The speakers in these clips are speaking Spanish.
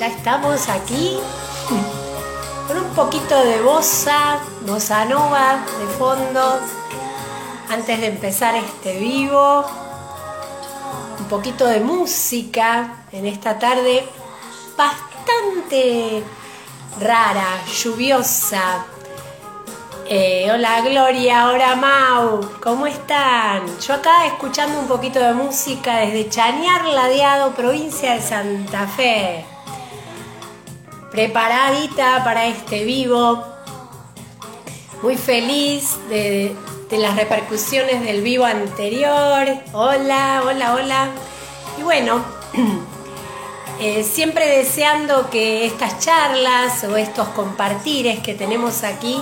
Ya estamos aquí con un poquito de bossa, bossa nova de fondo, antes de empezar este vivo. Un poquito de música en esta tarde bastante rara, lluviosa. Eh, hola Gloria, hola Mau, ¿cómo están? Yo acá escuchando un poquito de música desde Chañar Ladeado, provincia de Santa Fe. Preparadita para este vivo. Muy feliz de, las repercusiones del vivo anterior. Hola, hola, hola. Y bueno, eh, siempre deseando que estas charlas o estos compartires que tenemos aquí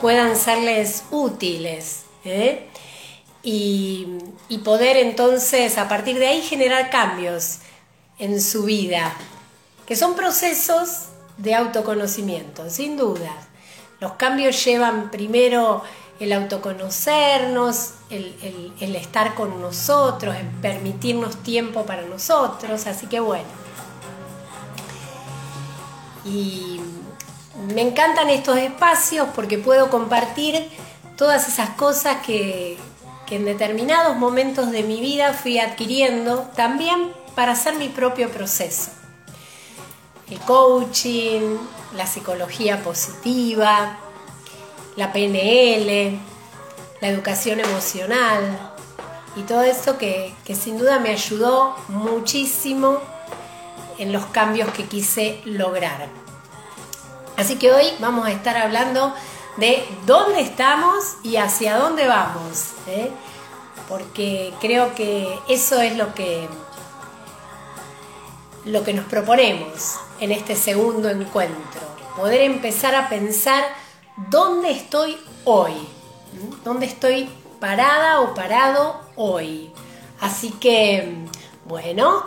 puedan serles útiles ¿eh? y, poder entonces a partir de ahí generar cambios en su vida, que son procesos de autoconocimiento, sin duda. Los cambios llevan primero el autoconocernos, el, estar con nosotros, el permitirnos tiempo para nosotros, así que bueno. Y me encantan estos espacios porque puedo compartir todas esas cosas que, en determinados momentos de mi vida fui adquiriendo también para hacer mi propio proceso. El coaching, la psicología positiva, la PNL, la educación emocional y todo eso que, que sin duda me ayudó muchísimo en los cambios que quise lograr. Así que hoy vamos a estar hablando de dónde estamos y hacia dónde vamos, ¿eh? porque creo que eso es lo que, lo que nos proponemos en este segundo encuentro, poder empezar a pensar dónde estoy hoy, dónde estoy parada o parado hoy. Así que, bueno,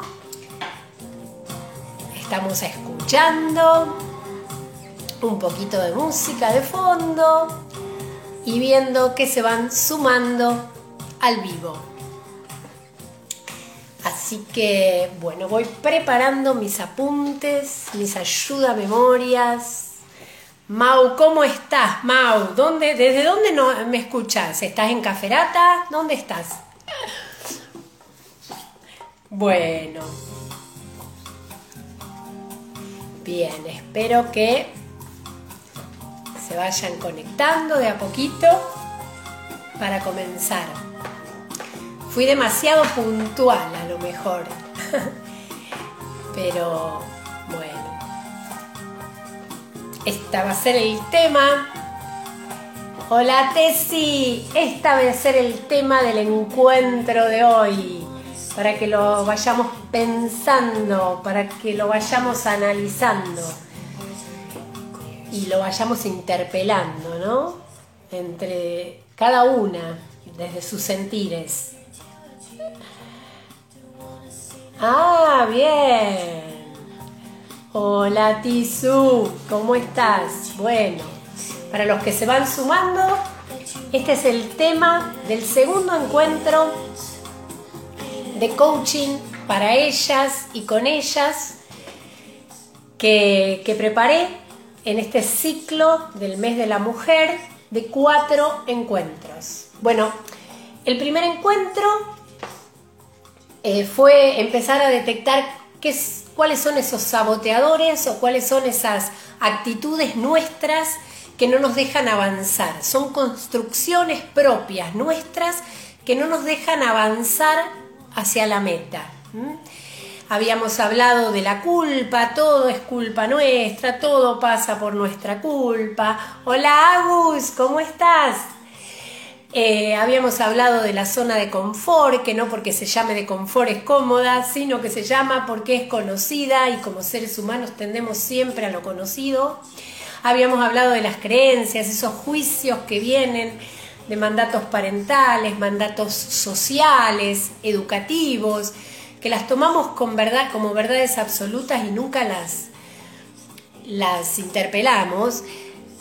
estamos escuchando un poquito de música de fondo y viendo que se van sumando al vivo. Así que bueno, voy preparando mis apuntes, mis ayuda memorias. Mau, ¿cómo estás, Mau? ¿Dónde, ¿Desde dónde no, me escuchas? ¿Estás en Caferata? ¿Dónde estás? Bueno. Bien, espero que se vayan conectando de a poquito para comenzar. Fui demasiado puntual a lo mejor, pero bueno, esta va a ser el tema. Hola Tessy, esta va a ser el tema del encuentro de hoy, para que lo vayamos pensando, para que lo vayamos analizando y lo vayamos interpelando, ¿no? Entre cada una, desde sus sentires. Ah, bien. Hola Tisu, ¿cómo estás? Bueno, para los que se van sumando, este es el tema del segundo encuentro de coaching para ellas y con ellas que, que preparé en este ciclo del mes de la mujer de cuatro encuentros. Bueno, el primer encuentro eh, fue empezar a detectar qué, cuáles son esos saboteadores o cuáles son esas actitudes nuestras que no nos dejan avanzar. Son construcciones propias nuestras que no nos dejan avanzar hacia la meta. Habíamos hablado de la culpa, todo es culpa nuestra, todo pasa por nuestra culpa. Hola Agus, ¿cómo estás? Eh, habíamos hablado de la zona de confort, que no porque se llame de confort es cómoda, sino que se llama porque es conocida y como seres humanos tendemos siempre a lo conocido. Habíamos hablado de las creencias, esos juicios que vienen de mandatos parentales, mandatos sociales, educativos, que las tomamos con verdad, como verdades absolutas y nunca las, las interpelamos.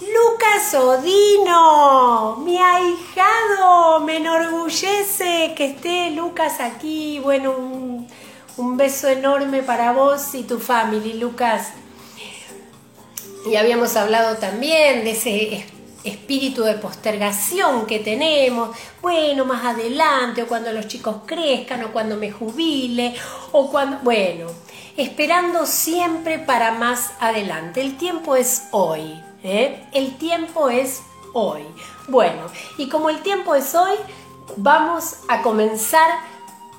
Lucas Odino, mi ahijado, me enorgullece que esté Lucas aquí. Bueno, un, Un beso enorme para vos y tu familia, Lucas. Y habíamos hablado también de ese espíritu de postergación que tenemos, bueno, más adelante, o cuando los chicos crezcan, o cuando me jubile, o cuando, bueno, esperando siempre para más adelante. El tiempo es hoy, ¿eh? el tiempo es hoy. Bueno, y como el tiempo es hoy, vamos a comenzar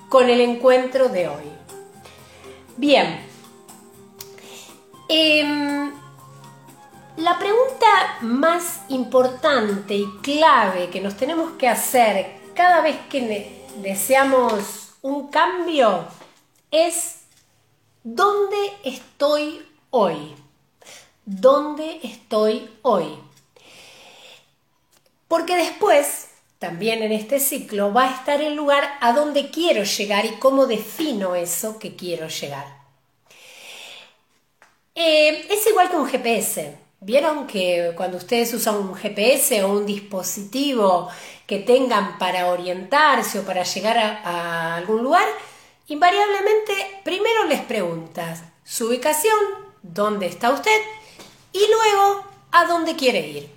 con el encuentro de hoy. Bien, em, la pregunta más importante y clave que nos tenemos que hacer cada vez que deseamos un cambio es ¿dónde estoy hoy? ¿Dónde estoy hoy? Porque después, también en este ciclo, va a estar el lugar a donde quiero llegar y cómo defino eso que quiero llegar. Eh, es igual que un GPS. ¿Vieron que cuando ustedes usan un GPS o un dispositivo que tengan para orientarse o para llegar a, algún lugar, invariablemente primero les preguntas su ubicación, dónde está usted y luego a dónde quiere ir.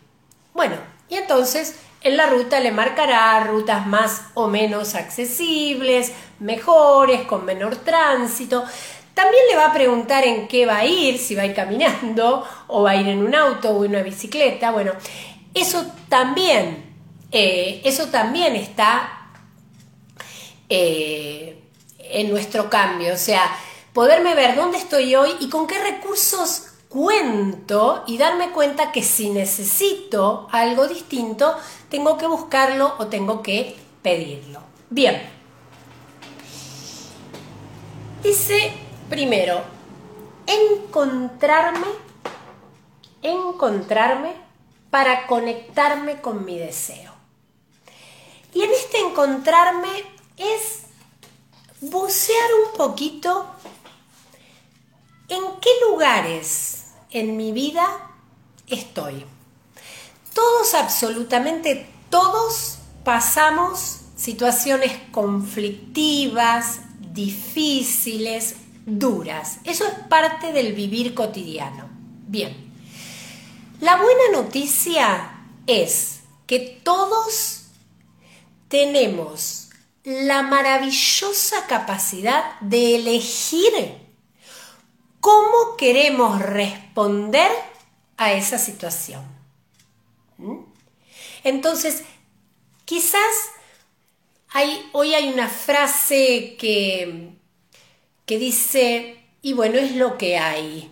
Bueno, y entonces en la ruta le marcará rutas más o menos accesibles, mejores, con menor tránsito. También le va a preguntar en qué va a ir, si va a ir caminando o va a ir en un auto o en una bicicleta. Bueno, eso también, eh, eso también está eh, en nuestro cambio. O sea, poderme ver dónde estoy hoy y con qué recursos cuento y darme cuenta que si necesito algo distinto, tengo que buscarlo o tengo que pedirlo. Bien. Dice primero, encontrarme, encontrarme para conectarme con mi deseo. Y en este encontrarme es bucear un poquito en qué lugares en mi vida estoy. Todos, absolutamente todos, pasamos situaciones conflictivas, difíciles, duras. Eso es parte del vivir cotidiano. Bien, la buena noticia es que todos tenemos la maravillosa capacidad de elegir cómo queremos responder a esa situación. ¿Mm? Entonces, quizás hoy hay una frase que, que dice, y bueno, es lo que hay.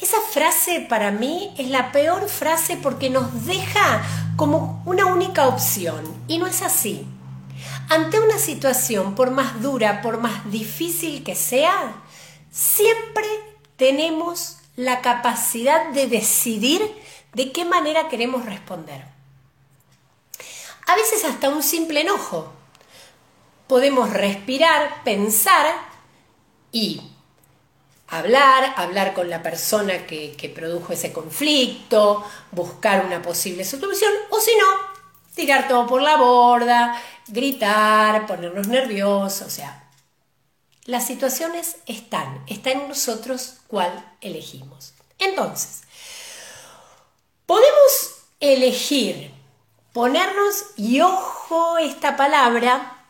Esa frase para mí es la peor frase porque nos deja como una única opción y no es así. Ante una situación, por más dura, por más difícil que sea, siempre tenemos la capacidad de decidir de qué manera queremos responder. A veces hasta un simple enojo. Podemos respirar, pensar y hablar, hablar con la persona que, que, produjo ese conflicto, buscar una posible solución, o si no, tirar todo por la borda, gritar, ponernos nerviosos, o sea, las situaciones están, está en nosotros cuál elegimos. Entonces, podemos elegir ponernos, y ojo esta palabra,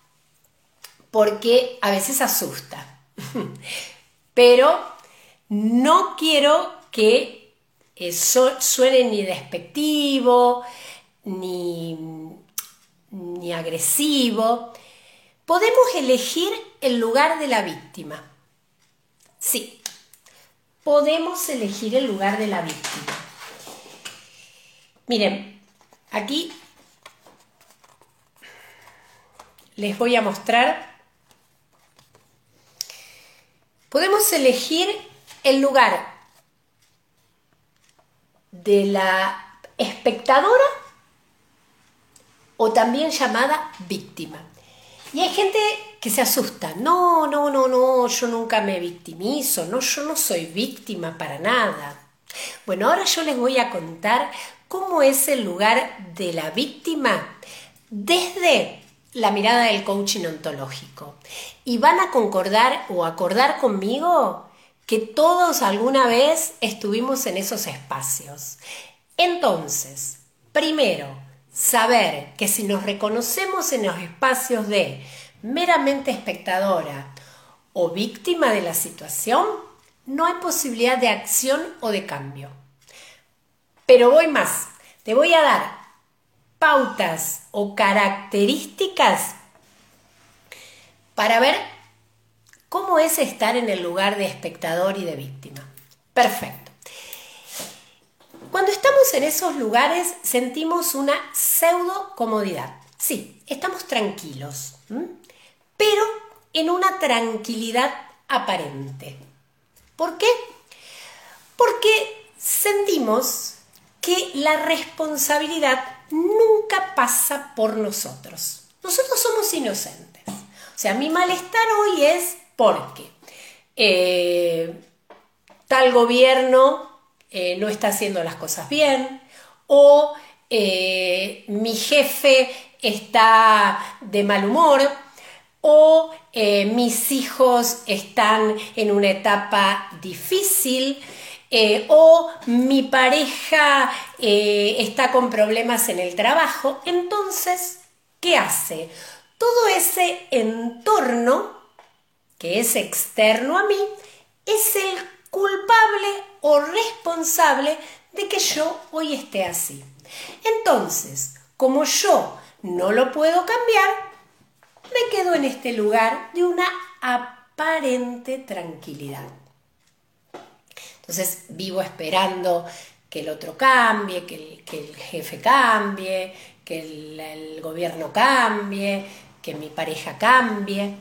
porque a veces asusta, pero no quiero que eso suene ni despectivo, ni, ni agresivo. Podemos elegir el lugar de la víctima. Sí, podemos elegir el lugar de la víctima. Miren, aquí les voy a mostrar. Podemos elegir el lugar de la espectadora o también llamada víctima. Y hay gente que se asusta. No, no, no, no, yo nunca me victimizo, no, yo no soy víctima para nada. Bueno, ahora yo les voy a contar cómo es el lugar de la víctima desde la mirada del coaching ontológico. Y van a concordar o acordar conmigo que todos alguna vez estuvimos en esos espacios. Entonces, primero, saber que si nos reconocemos en los espacios de meramente espectadora o víctima de la situación, no hay posibilidad de acción o de cambio. Pero voy más, te voy a dar pautas o características para ver cómo es estar en el lugar de espectador y de víctima. Perfecto. Cuando estamos en esos lugares sentimos una pseudo comodidad. Sí, estamos tranquilos, pero en una tranquilidad aparente. ¿Por qué? Porque sentimos que la responsabilidad nunca pasa por nosotros. Nosotros somos inocentes. O sea, mi malestar hoy es porque eh, tal gobierno eh, no está haciendo las cosas bien o eh, mi jefe está de mal humor o mis hijos están en una etapa difícil eh, o mi pareja eh, está con problemas en el trabajo, entonces, ¿qué hace? Todo ese entorno que es externo a mí es el culpable o responsable de que yo hoy esté así. Entonces, como yo no lo puedo cambiar, me quedo en este lugar de una aparente tranquilidad. Entonces vivo esperando que el otro cambie, que el, jefe cambie, que el, gobierno cambie, que mi pareja cambie.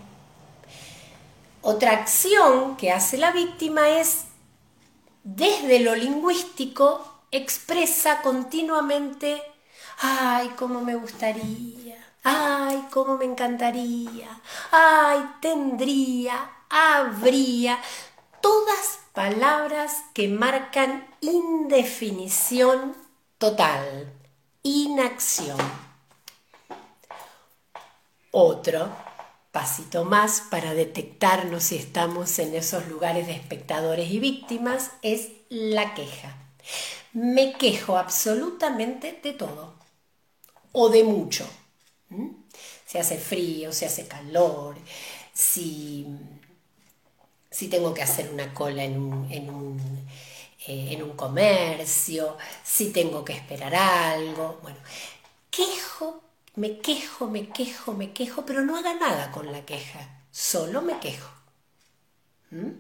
Otra acción que hace la víctima es, desde lo lingüístico, expresa continuamente, ay, cómo me gustaría, ay, cómo me encantaría, ay, tendría, habría, todas palabras que marcan indefinición total, inacción. Otro pasito más para detectarnos si estamos en esos lugares de espectadores y víctimas es la queja. Me quejo absolutamente de todo o de mucho. ¿Mm? Se hace frío, se hace calor, si si tengo que hacer una cola en un, en un, eh, en un comercio, si tengo que esperar algo. Bueno, quejo, me quejo, me quejo, me quejo, pero no haga nada con la queja, solo me quejo. ¿Mm?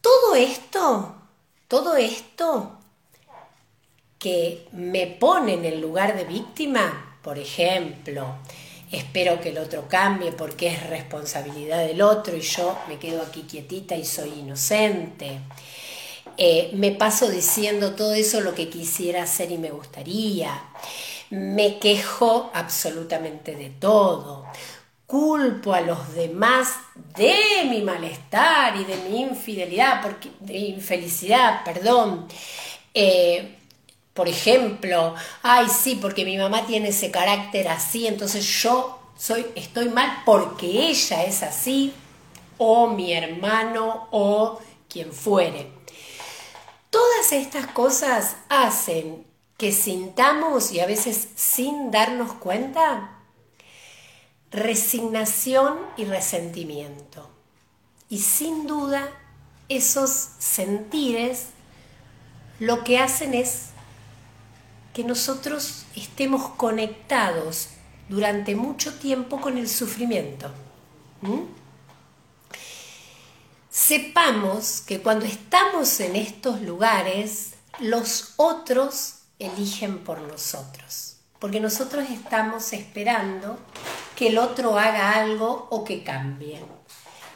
Todo esto, todo esto que me pone en el lugar de víctima, por ejemplo, espero que el otro cambie porque es responsabilidad del otro y yo me quedo aquí quietita y soy inocente. Eh, me paso diciendo todo eso lo que quisiera hacer y me gustaría. Me quejo absolutamente de todo. Culpo a los demás de mi malestar y de mi infidelidad, porque, infelicidad, perdón. Eh, por ejemplo, ay, sí, porque mi mamá tiene ese carácter así, entonces yo soy, estoy mal porque ella es así, o mi hermano, o quien fuere. Todas estas cosas hacen que sintamos, y a veces sin darnos cuenta, resignación y resentimiento. Y sin duda, esos sentires lo que hacen es que nosotros estemos conectados durante mucho tiempo con el sufrimiento. Sepamos que cuando estamos en estos lugares, los otros eligen por nosotros, porque nosotros estamos esperando que el otro haga algo o que cambie.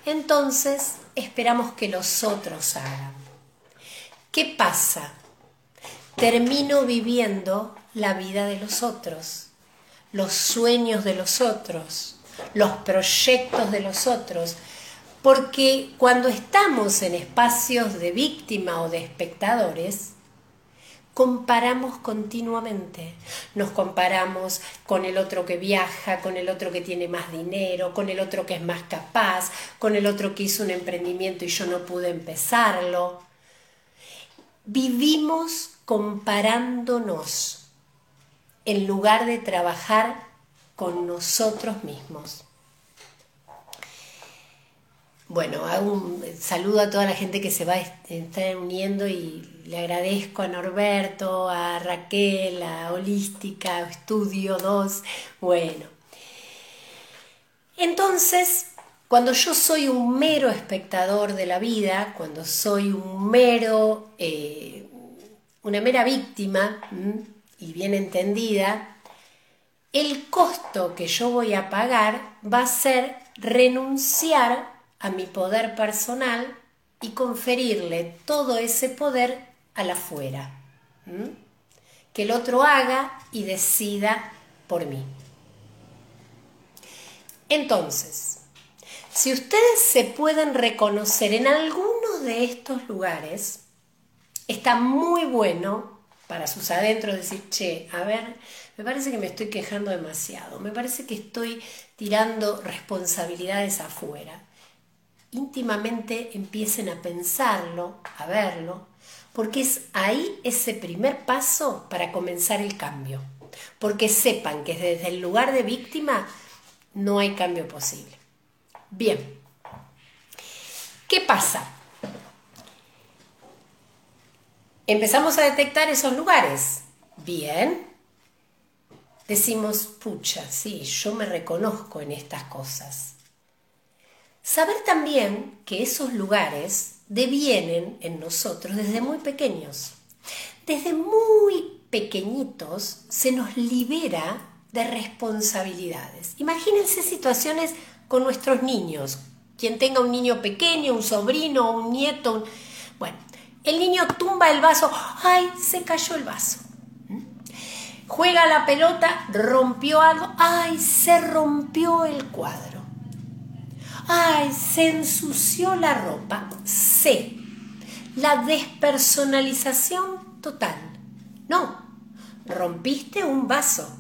Entonces esperamos que los otros hagan. ¿Qué pasa? Termino viviendo la vida de los otros, los sueños de los otros, los proyectos de los otros, porque cuando estamos en espacios de víctima o de espectadores, comparamos continuamente. Nos comparamos con el otro que viaja, con el otro que tiene más dinero, con el otro que es más capaz, con el otro que hizo un emprendimiento y yo no pude empezarlo. Vivimos comparándonos en lugar de trabajar con nosotros mismos. Bueno, saludo a toda la gente que se va a estar uniendo y le agradezco a Norberto, a Raquel, a Holística, a Estudio 2. Bueno, entonces, cuando yo soy un mero espectador de la vida, cuando soy un mero, eh, una mera víctima y bien entendida, el costo que yo voy a pagar va a ser renunciar a mi poder personal y conferirle todo ese poder a la. Que el otro haga y decida por mí. Entonces, si ustedes se pueden reconocer en alguno de estos lugares, está muy bueno para sus adentros decir, che, a ver, me parece que me estoy quejando demasiado, me parece que estoy tirando responsabilidades afuera. Íntimamente empiecen a pensarlo, a verlo, porque es ahí ese primer paso para comenzar el cambio. Porque sepan que desde el lugar de víctima no hay cambio posible. Bien, ¿qué pasa? Empezamos a detectar esos lugares. Bien. Decimos, pucha, sí, yo me reconozco en estas cosas. Saber también que esos lugares devienen en nosotros desde muy pequeños. Desde muy pequeñitos se nos libera de responsabilidades. Imagínense situaciones con nuestros niños. Quien tenga un niño pequeño, un sobrino, un nieto. Bueno, el niño tumba el vaso. ¡Ay! Se cayó el vaso. ¿Mm? Juega la pelota, rompió algo. ¡Ay! Se rompió el cuadro ay, se ensució la ropa. C. La despersonalización total. No, rompiste un vaso.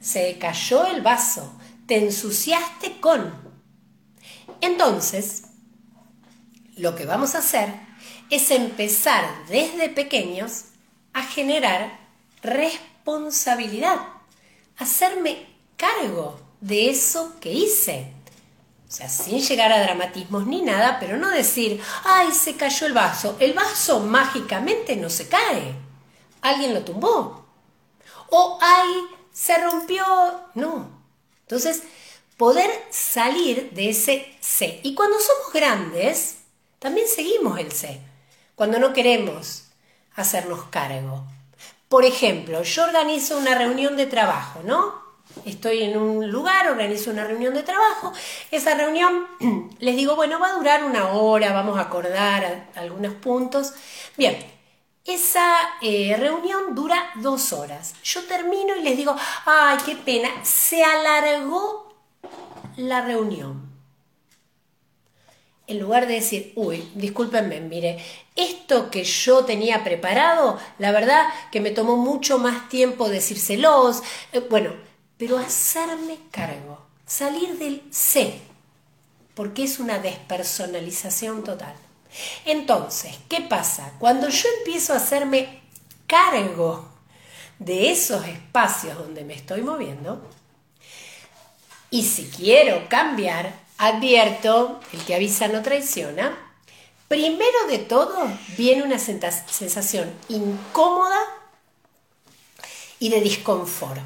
Se cayó el vaso. Te ensuciaste con. Entonces, lo que vamos a hacer es empezar desde pequeños a generar responsabilidad, hacerme cargo de eso que hice. O sea, sin llegar a dramatismos ni nada, pero no decir, ay, se cayó el vaso. El vaso mágicamente no se cae. Alguien lo tumbó. O, ay, se rompió. No. Entonces, poder salir de ese C. Y cuando somos grandes, también seguimos el C. Cuando no queremos hacernos cargo. Por ejemplo, yo organizo una reunión de trabajo, ¿no? estoy en un lugar, organizo una reunión de trabajo, esa reunión les digo, bueno, va a durar una hora, vamos a acordar algunos puntos. Bien, esa eh, reunión dura dos horas. Yo termino y les digo, ay, qué pena, se alargó la reunión. En lugar de decir, uy, discúlpenme, mire, esto que yo tenía preparado, la verdad que me tomó mucho más tiempo decírselos. Eh, bueno, pero hacerme cargo, salir del C, porque es una despersonalización total. Entonces, ¿qué pasa? Cuando yo empiezo a hacerme cargo de esos espacios donde me estoy moviendo, y si quiero cambiar, advierto, el que avisa no traiciona, primero de todo viene una sensación incómoda y de disconfort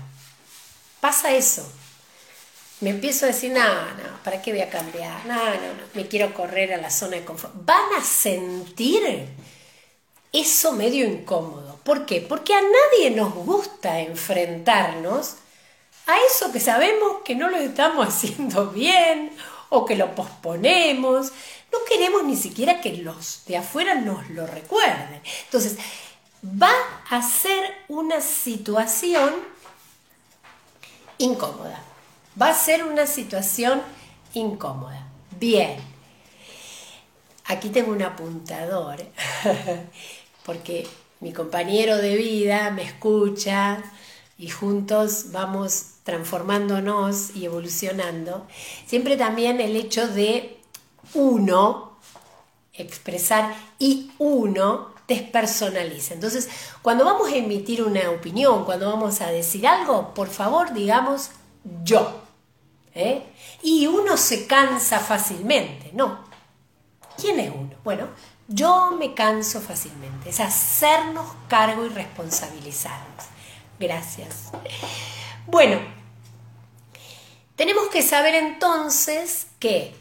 pasa eso. Me empiezo a decir, no, no, ¿para qué voy a cambiar? No, no, no, me quiero correr a la zona de confort. Van a sentir eso medio incómodo. ¿Por qué? Porque a nadie nos gusta enfrentarnos a eso que sabemos que no lo estamos haciendo bien o que lo posponemos. No queremos ni siquiera que los de afuera nos lo recuerden. Entonces, va a ser una situación incómoda. Va a ser una situación incómoda. Bien. Aquí tengo un apuntador, porque mi compañero de vida, me escucha y juntos vamos transformándonos y evolucionando. Siempre también el hecho de uno, expresar y uno, despersonaliza. Entonces, cuando vamos a emitir una opinión, cuando vamos a decir algo, por favor digamos yo. ¿eh? Y uno se cansa fácilmente, ¿no? ¿Quién es uno? Bueno, yo me canso fácilmente. Es hacernos cargo y responsabilizarnos. Gracias. Bueno, tenemos que saber entonces que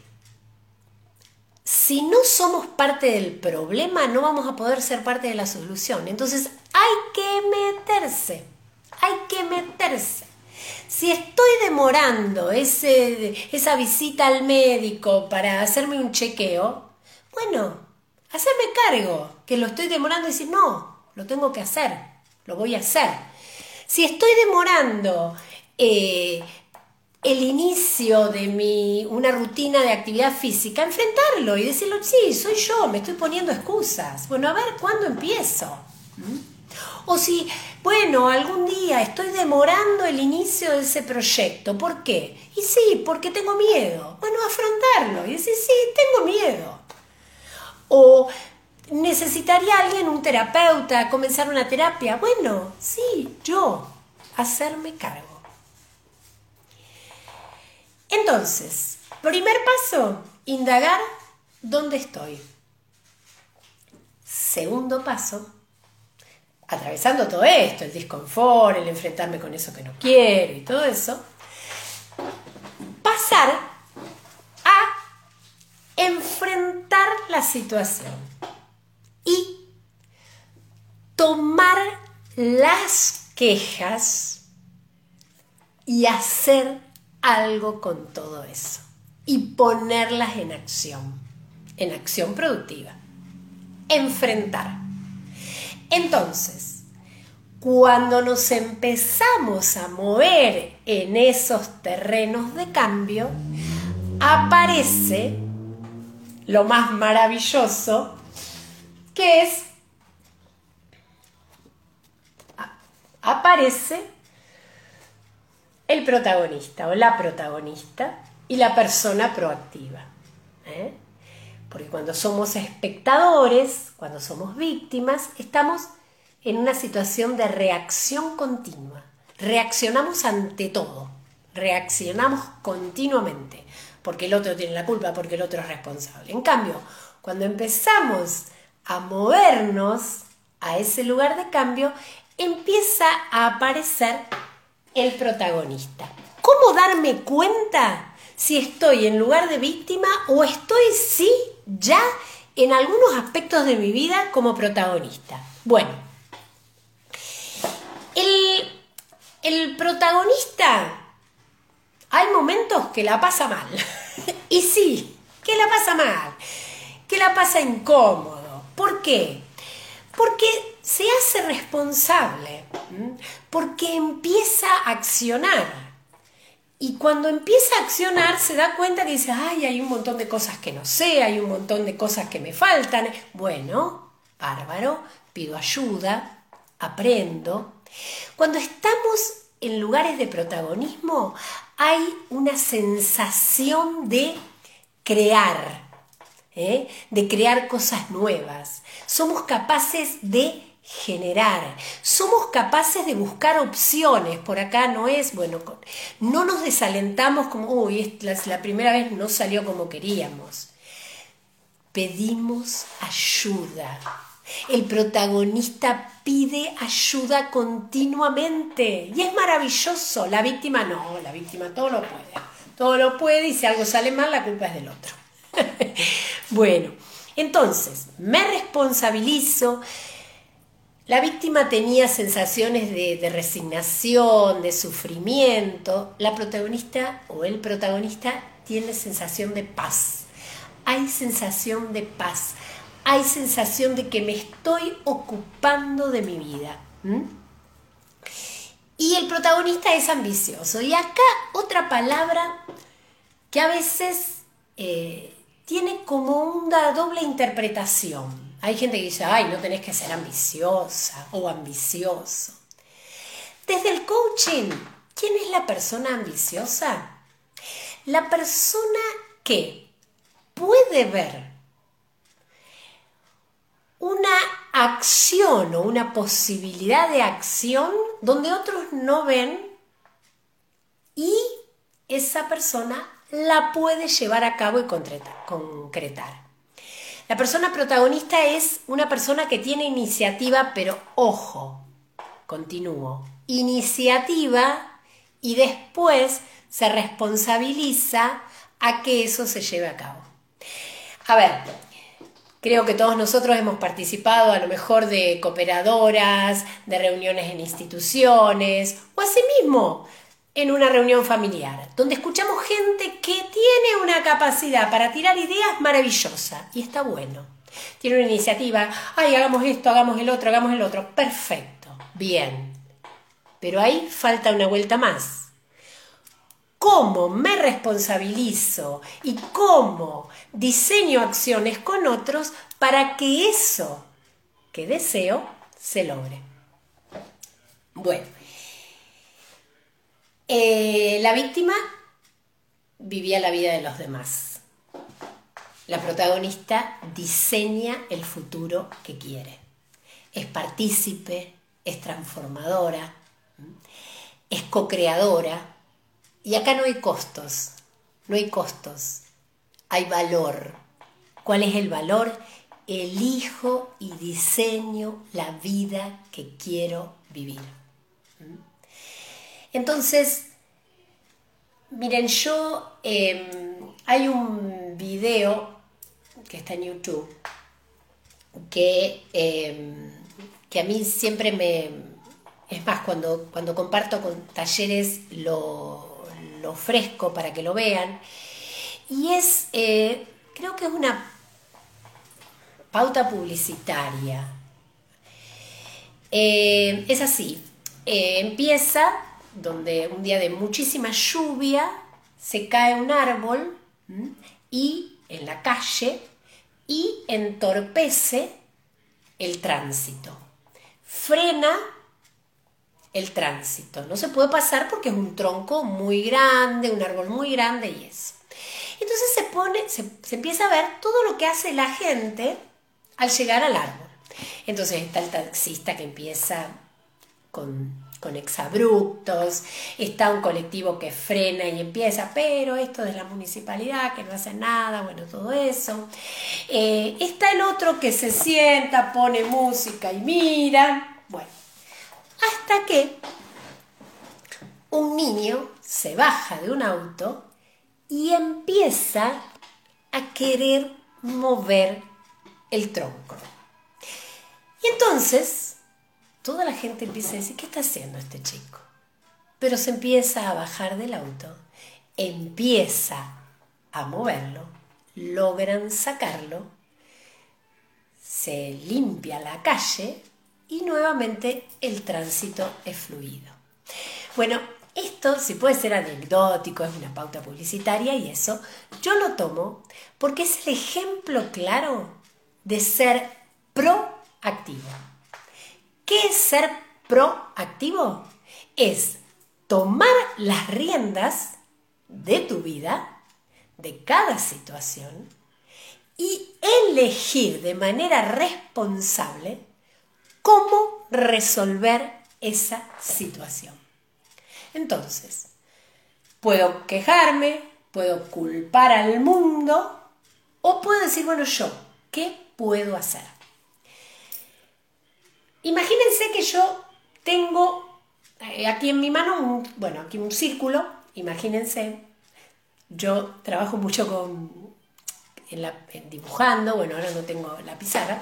si no somos parte del problema, no vamos a poder ser parte de la solución. Entonces hay que meterse, hay que meterse. Si estoy demorando esa visita al médico para hacerme un chequeo, bueno, hacerme cargo que lo estoy demorando y decir, no, lo tengo que hacer, lo voy a hacer. Si estoy demorando eh, el inicio de mi, una rutina de actividad física, enfrentarlo y decirlo, sí, soy yo, me estoy poniendo excusas. Bueno, a ver, ¿cuándo empiezo? ¿Mm? O si, bueno, algún día estoy demorando el inicio de ese proyecto. ¿Por qué? Y sí, porque tengo miedo. Bueno, afrontarlo y decir, sí, tengo miedo. O necesitaría alguien, un terapeuta, comenzar una terapia. Bueno, sí, yo, hacerme cargo. Entonces, primer paso, indagar dónde estoy. Segundo paso, atravesando todo esto, el disconfort, el enfrentarme con eso que no quiero y todo eso, pasar a enfrentar la situación y tomar las quejas y hacer algo con todo eso y ponerlas en acción, en acción productiva. Enfrentar. Entonces, cuando nos empezamos a mover en esos terrenos de cambio, aparece lo más maravilloso, es, aparece el protagonista o la protagonista y la persona proactiva. ¿eh? Porque cuando somos espectadores, cuando somos víctimas, estamos en una situación de reacción continua. Reaccionamos ante todo, reaccionamos continuamente, porque el otro tiene la culpa, porque el otro es responsable. En cambio, cuando empezamos a movernos a ese lugar de cambio, empieza a aparecer el protagonista. ¿Cómo darme cuenta si estoy en lugar de víctima o estoy sí ya en algunos aspectos de mi vida como protagonista? Bueno, el, el protagonista hay momentos que la pasa mal. y sí, que la pasa mal, que la pasa incómodo. ¿Por qué? Porque se hace responsable, porque empieza a accionar. Y cuando empieza a accionar se da cuenta que dice, ay, hay un montón de cosas que no sé, hay un montón de cosas que me faltan. Bueno, bárbaro, pido ayuda, aprendo. Cuando estamos en lugares de protagonismo hay una sensación de crear, ¿eh? de crear cosas nuevas. Somos capaces de generar. Somos capaces de buscar opciones. Por acá no es, bueno, no nos desalentamos como, uy, la, la primera vez no salió como queríamos. Pedimos ayuda. El protagonista pide ayuda continuamente y es maravilloso. La víctima no, la víctima todo lo puede. Todo lo puede y si algo sale mal, la culpa es del otro. bueno, entonces, me responsabilizo, la víctima tenía sensaciones de, resignación, de sufrimiento. La protagonista o el protagonista tiene sensación de paz. Hay sensación de paz. Hay sensación de que me estoy ocupando de mi vida. Y el protagonista es ambicioso. Y acá otra palabra que a veces eh, tiene como una doble interpretación. Hay gente que dice, ay, no tenés que ser ambiciosa o ambicioso. Desde el coaching, ¿quién es la persona ambiciosa? La persona que puede ver una acción o una posibilidad de acción donde otros no ven y esa persona la puede llevar a cabo y concretar. La persona protagonista es una persona que tiene iniciativa, pero ojo, continúo, iniciativa y después se responsabiliza a que eso se lleve a cabo. A ver, creo que todos nosotros hemos participado a lo mejor de cooperadoras, de reuniones en instituciones o asimismo en una reunión familiar, donde escuchamos gente que tiene una capacidad para tirar ideas maravillosa y está bueno. Tiene una iniciativa, ay, hagamos esto, hagamos el otro, hagamos el otro. Perfecto, bien. Pero ahí falta una vuelta más. ¿Cómo me responsabilizo y cómo diseño acciones con otros para que eso que deseo se logre? Bueno, eh, la víctima vivía la vida de los demás. La protagonista diseña el futuro que quiere. Es partícipe, es transformadora, es co-creadora. Y acá no hay costos, no hay costos, hay valor. ¿Cuál es el valor? Elijo y diseño la vida que quiero vivir. Entonces, miren, yo em, hay un video que está en YouTube que, em, que a mí siempre me... Es más, cuando, cuando comparto con talleres lo, lo ofrezco para que lo vean. Y es, eh, creo que es una pauta publicitaria. Eh, es así, eh, empieza donde un día de muchísima lluvia se cae un árbol y en la calle y entorpece el tránsito. Frena el tránsito. No se puede pasar porque es un tronco muy grande, un árbol muy grande y eso. Entonces se pone, se, se empieza a ver todo lo que hace la gente al llegar al árbol. Entonces está el taxista que empieza con con exabruptos, está un colectivo que frena y empieza, pero esto de la municipalidad que no hace nada, bueno, todo eso. Eh, está el otro que se sienta, pone música y mira, bueno, hasta que un niño se baja de un auto y empieza a querer mover el tronco. Y entonces toda la gente empieza a decir, ¿qué está haciendo este chico? Pero se empieza a bajar del auto, empieza a moverlo, logran sacarlo, se limpia la calle y nuevamente el tránsito es fluido. Bueno, esto, si puede ser anecdótico, es una pauta publicitaria y eso, yo lo tomo porque es el ejemplo claro de ser proactivo. ¿Qué es ser proactivo? Es tomar las riendas de tu vida, de cada situación, y elegir de manera responsable cómo resolver esa situación. Entonces, puedo quejarme, puedo culpar al mundo o puedo decir, bueno, yo, ¿qué puedo hacer? Imagínense que yo tengo eh, aquí en mi mano, un, bueno, aquí un círculo, imagínense, yo trabajo mucho con, dibujando, bueno, ahora no tengo la pizarra,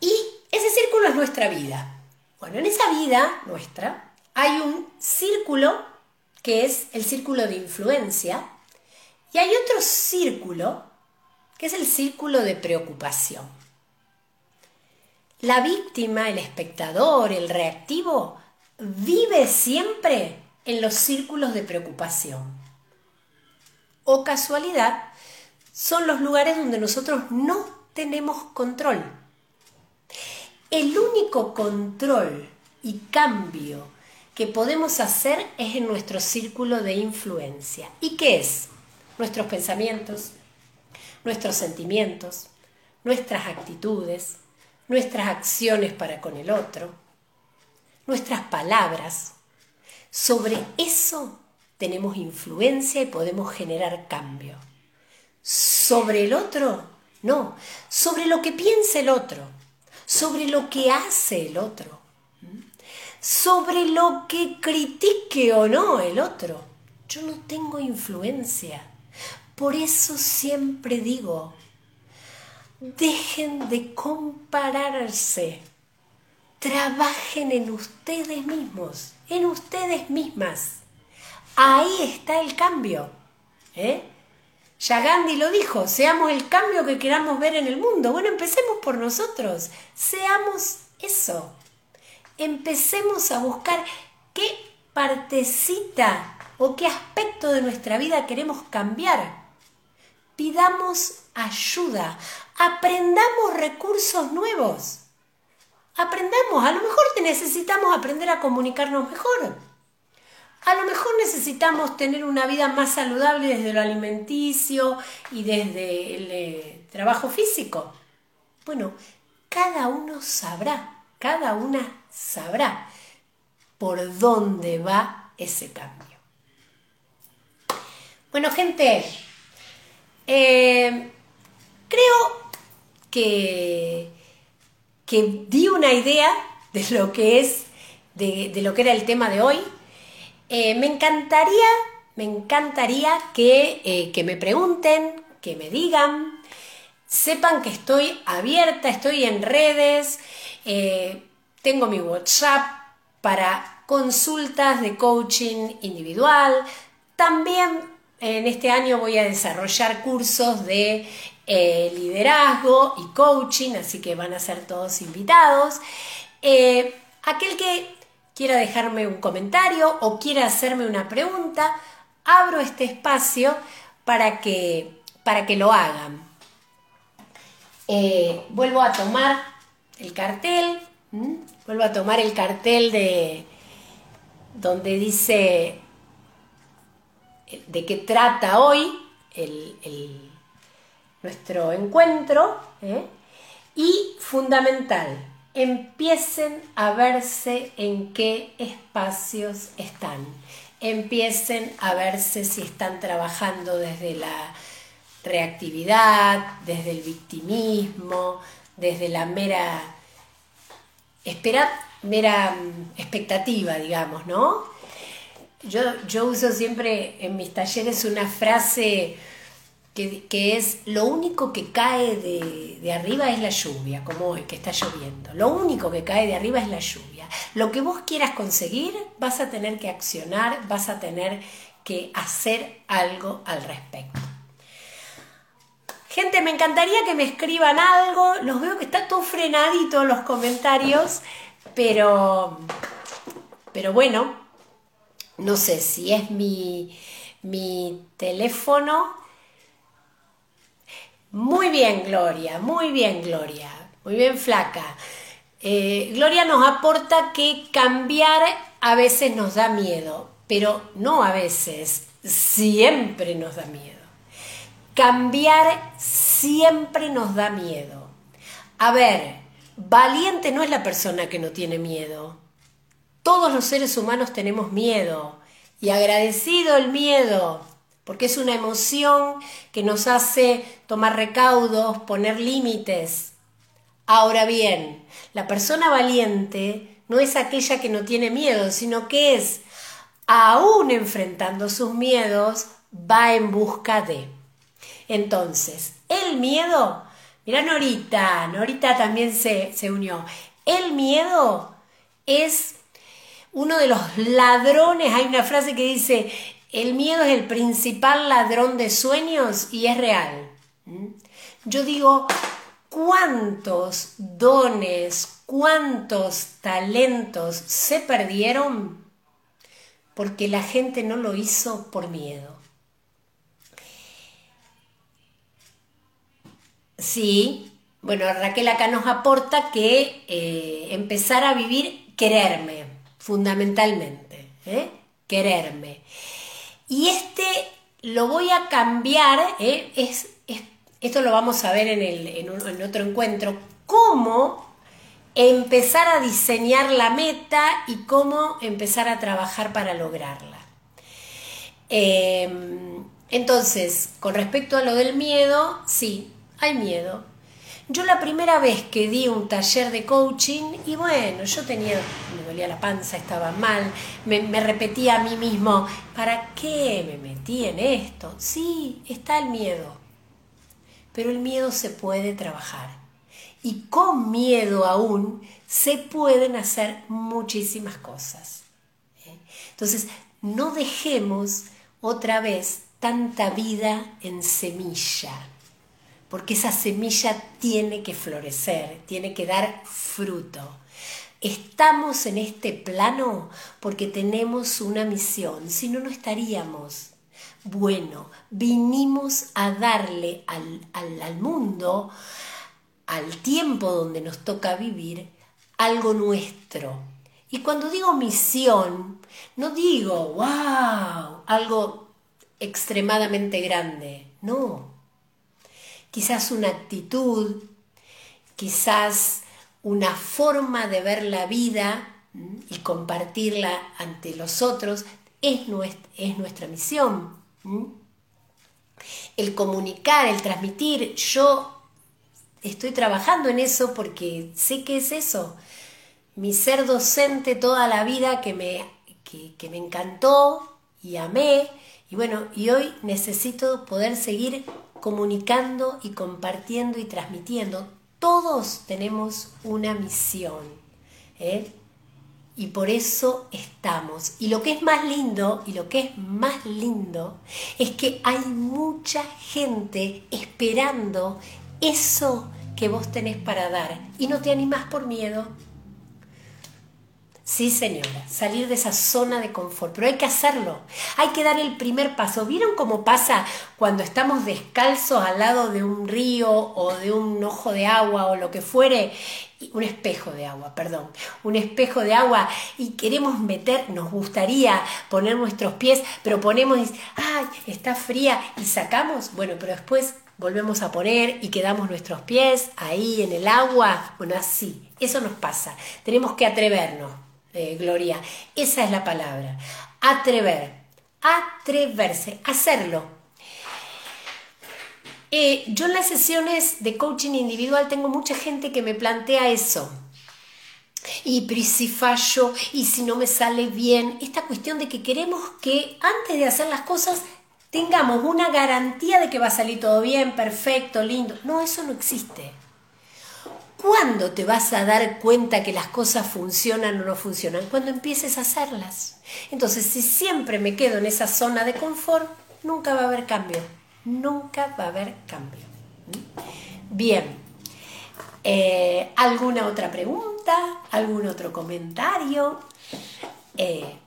y ese círculo es nuestra vida. Bueno, en esa vida nuestra hay un círculo que es el círculo de influencia y hay otro círculo que es el círculo de preocupación. La víctima, el espectador, el reactivo, vive siempre en los círculos de preocupación. O casualidad, son los lugares donde nosotros no tenemos control. El único control y cambio que podemos hacer es en nuestro círculo de influencia. ¿Y qué es? Nuestros pensamientos, nuestros sentimientos, nuestras actitudes, nuestras acciones para con el otro, nuestras palabras. Sobre eso tenemos influencia y podemos generar cambio. Sobre el otro, no, sobre lo que piensa el otro, sobre lo que hace el otro, sobre lo que critique o no el otro. Yo no tengo influencia. Por eso siempre digo, dejen de compararse, trabajen en ustedes mismos, en ustedes mismas. Ahí está el cambio. ¿eh? Ya Gandhi lo dijo, seamos el cambio que queramos ver en el mundo. Bueno, empecemos por nosotros, seamos eso. Empecemos a buscar qué partecita o qué aspecto de nuestra vida queremos cambiar. Pidamos ayuda, aprendamos recursos nuevos. Aprendamos, a lo mejor necesitamos aprender a comunicarnos mejor. A lo mejor necesitamos tener una vida más saludable desde lo alimenticio y desde el eh, trabajo físico. Bueno, cada uno sabrá, cada una sabrá por dónde va ese cambio. Bueno, gente, eh, creo que, que di una idea de lo que es, de lo que era el tema de hoy. Eh, me encantaría, me encantaría que, eh, que me pregunten, que me digan, sepan que estoy abierta, estoy en redes, eh, tengo mi WhatsApp para consultas de coaching individual. También en este año voy a desarrollar cursos de liderazgo y coaching, así que van a ser todos invitados. aquel que quiera dejarme un comentario o quiera hacerme una pregunta, abro este espacio para que, para que lo hagan. Eh, vuelvo a tomar el cartel, vuelvo a tomar el cartel de donde dice de qué trata hoy nuestro encuentro ¿eh? y fundamental, empiecen a verse en qué espacios están. Empiecen a verse si están trabajando desde la reactividad, desde el victimismo, desde la mera, espera, mera mm, expectativa, digamos, ¿no? Yo, yo uso siempre en mis talleres una frase que, es lo único que cae de, arriba es la lluvia, como hoy que está lloviendo. Lo único que cae de arriba es la lluvia. Lo que vos quieras conseguir, vas a tener que accionar, vas a tener que hacer algo al respecto. Gente, me encantaría que me escriban algo. Los veo que está todo frenadito los comentarios, pero, pero bueno, no sé si es mi, mi teléfono muy bien, Gloria, muy bien, Gloria, muy bien, flaca. Eh, Gloria nos aporta que cambiar a veces nos da miedo, pero no a veces, siempre nos da miedo. Cambiar siempre nos da miedo. A ver, valiente no es la persona que no tiene miedo. Todos los seres humanos tenemos miedo y agradecido el miedo porque es una emoción que nos hace tomar recaudos, poner límites. Ahora bien, la persona valiente no es aquella que no tiene miedo, sino que es, aún enfrentando sus miedos, va en busca de. Entonces, el miedo, mira Norita, Norita también se, se unió, el miedo es uno de los ladrones, hay una frase que dice, el miedo es el principal ladrón de sueños y es real. ¿Mm? Yo digo, ¿cuántos dones, cuántos talentos se perdieron porque la gente no lo hizo por miedo? Sí, bueno, Raquel acá nos aporta que eh, empezar a vivir, quererme, fundamentalmente, ¿eh? quererme. Y este lo voy a cambiar, ¿eh? es, esto lo vamos a ver en, el, en otro encuentro, cómo empezar a diseñar la meta y cómo empezar a trabajar para lograrla. Em, entonces, con respecto a lo del miedo, sí, hay miedo. Yo la primera vez que di un taller de coaching, y bueno, yo tenía, me dolía la panza, estaba mal, me, me repetía a mí mismo, ¿para qué me metí en esto? Sí, está el miedo, pero el miedo se puede trabajar y con miedo aún se pueden hacer muchísimas cosas. ¿eh? Entonces, no dejemos otra vez tanta vida en semilla, porque esa semilla tiene que florecer, tiene que dar fruto. Estamos en este plano porque tenemos una misión, si no, no estaríamos. Bueno, vinimos a darle al, al, al mundo al tiempo donde nos toca vivir algo nuestro. Y cuando digo misión, no digo, wow, algo extremadamente grande, no. Quizás una actitud, quizás una forma de ver la vida y compartirla ante los otros es nuestra, es nuestra misión. El comunicar, el transmitir, yo estoy trabajando en eso porque sé que es eso. Mi ser docente toda la vida que me, que, me encantó y amé. Y bueno, y hoy necesito poder seguir comunicando y compartiendo y transmitiendo. Todos tenemos una misión. ¿eh? Y por eso estamos. Y lo que es más lindo, y lo que es más lindo, es que hay mucha gente esperando eso que vos tenés para dar y no te animás por miedo. Sí, señora, salir de esa zona de confort, pero hay que hacerlo, hay que dar el primer paso. ¿Vieron cómo pasa cuando estamos descalzos al lado de un río o de un ojo de agua o lo que fuere? Un espejo de agua, perdón, un espejo de agua y queremos meter, nos gustaría poner nuestros pies, pero ponemos, ay, está fría y sacamos, bueno, pero después volvemos a poner y quedamos nuestros pies ahí en el agua. Bueno, así, eso nos pasa. Tenemos que atrevernos, Gloria. Esa es la palabra. Atrever, atreverse, hacerlo. Eh, yo en las sesiones de coaching individual tengo mucha gente que me plantea eso. Y pero si fallo, y si no me sale bien, esta cuestión de que queremos que antes de hacer las cosas tengamos una garantía de que va a salir todo bien, perfecto, lindo. No, eso no existe. ¿Cuándo te vas a dar cuenta que las cosas funcionan o no funcionan? Cuando empieces a hacerlas. Entonces, si siempre me quedo en esa zona de confort, nunca va a haber cambio. Nunca va a haber cambio. ¿Mm? Bien. Eh, ¿Alguna otra pregunta? ¿Algún otro comentario? Eh,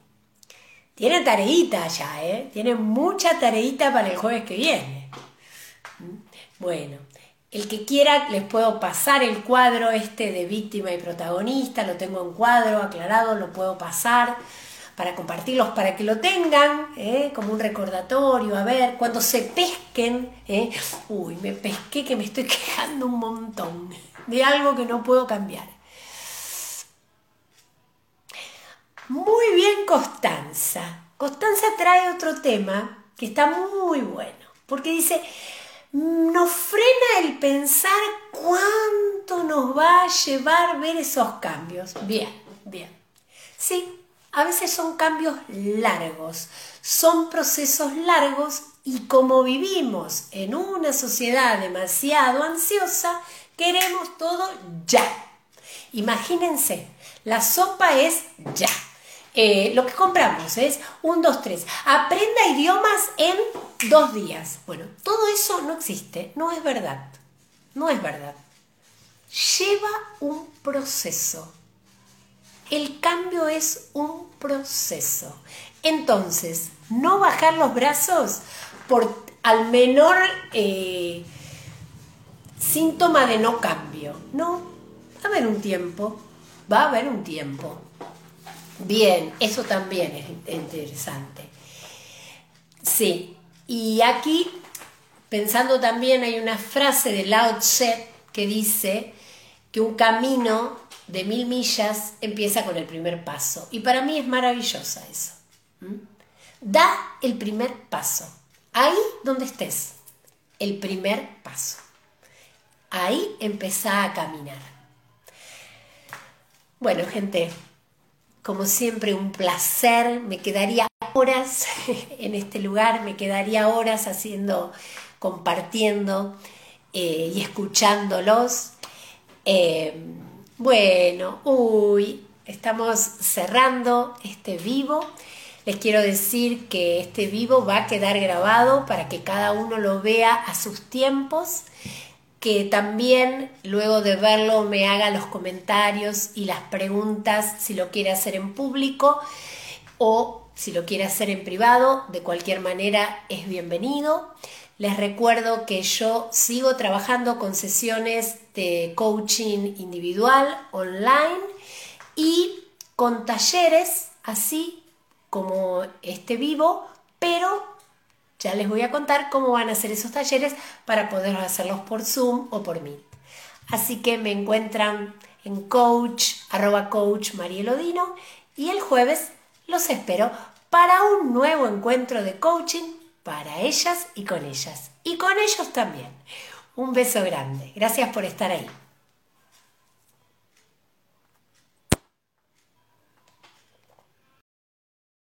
tiene tareita ya, ¿eh? Tiene mucha tareita para el jueves que viene. ¿Mm? Bueno, el que quiera les puedo pasar el cuadro este de víctima y protagonista, lo tengo en cuadro aclarado, lo puedo pasar para compartirlos, para que lo tengan ¿eh? como un recordatorio, a ver, cuando se pesquen, ¿eh? uy, me pesqué que me estoy quejando un montón de algo que no puedo cambiar. Muy bien, Constanza. Constanza trae otro tema que está muy bueno, porque dice, nos frena el pensar cuánto nos va a llevar ver esos cambios. Bien, bien. Sí, a veces son cambios largos, son procesos largos y como vivimos en una sociedad demasiado ansiosa, queremos todo ya. Imagínense, la sopa es ya. Eh, lo que compramos es un, dos, tres. Aprenda idiomas en dos días. Bueno, todo eso no existe, no es verdad. No es verdad. Lleva un proceso. El cambio es un proceso. Entonces, no bajar los brazos por al menor eh, síntoma de no cambio. No, va a haber un tiempo, va a haber un tiempo. Bien, eso también es interesante. Sí, y aquí, pensando también, hay una frase de Lao Tse que dice que un camino de mil millas empieza con el primer paso. Y para mí es maravillosa eso. Da el primer paso. Ahí donde estés. El primer paso. Ahí empezá a caminar. Bueno, gente, como siempre, un placer. Me quedaría horas en este lugar, me quedaría horas haciendo, compartiendo eh, y escuchándolos. Eh, bueno, uy, estamos cerrando este vivo. Les quiero decir que este vivo va a quedar grabado para que cada uno lo vea a sus tiempos, que también luego de verlo me haga los comentarios y las preguntas si lo quiere hacer en público o si lo quiere hacer en privado, de cualquier manera es bienvenido. Les recuerdo que yo sigo trabajando con sesiones de coaching individual online y con talleres así como este vivo, pero ya les voy a contar cómo van a ser esos talleres para poder hacerlos por Zoom o por mí. Así que me encuentran en coach, arroba coach Marielodino y el jueves los espero para un nuevo encuentro de coaching para ellas y con ellas. Y con ellos también. Un beso grande. Gracias por estar ahí.